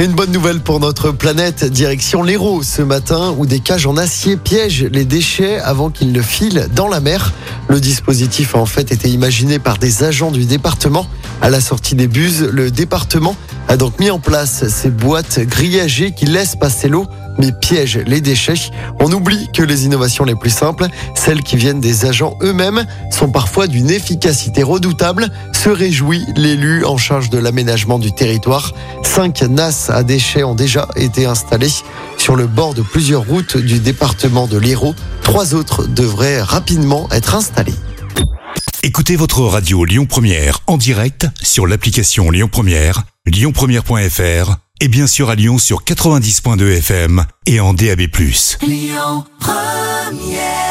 Une bonne nouvelle pour notre planète, direction l'Hérault ce matin où des cages en acier piègent les déchets avant qu'ils ne filent dans la mer. Le dispositif a en fait été imaginé par des agents du département. À la sortie des buses, le département a donc mis en place ces boîtes grillagées qui laissent passer l'eau mais piègent les déchets. On oublie que les innovations les plus simples, celles qui viennent des agents eux-mêmes, sont parfois d'une efficacité redoutable, se réjouit l'élu en charge de l'aménagement du territoire. Cinq NAS à déchets ont déjà été installés sur le bord de plusieurs routes du département de l'Hérault. Trois autres devraient rapidement être installés. Écoutez votre radio Lyon Première en direct sur l'application Lyon Première, lyonpremière.fr et bien sûr à Lyon sur 90.2 FM et en DAB+. Lyon Première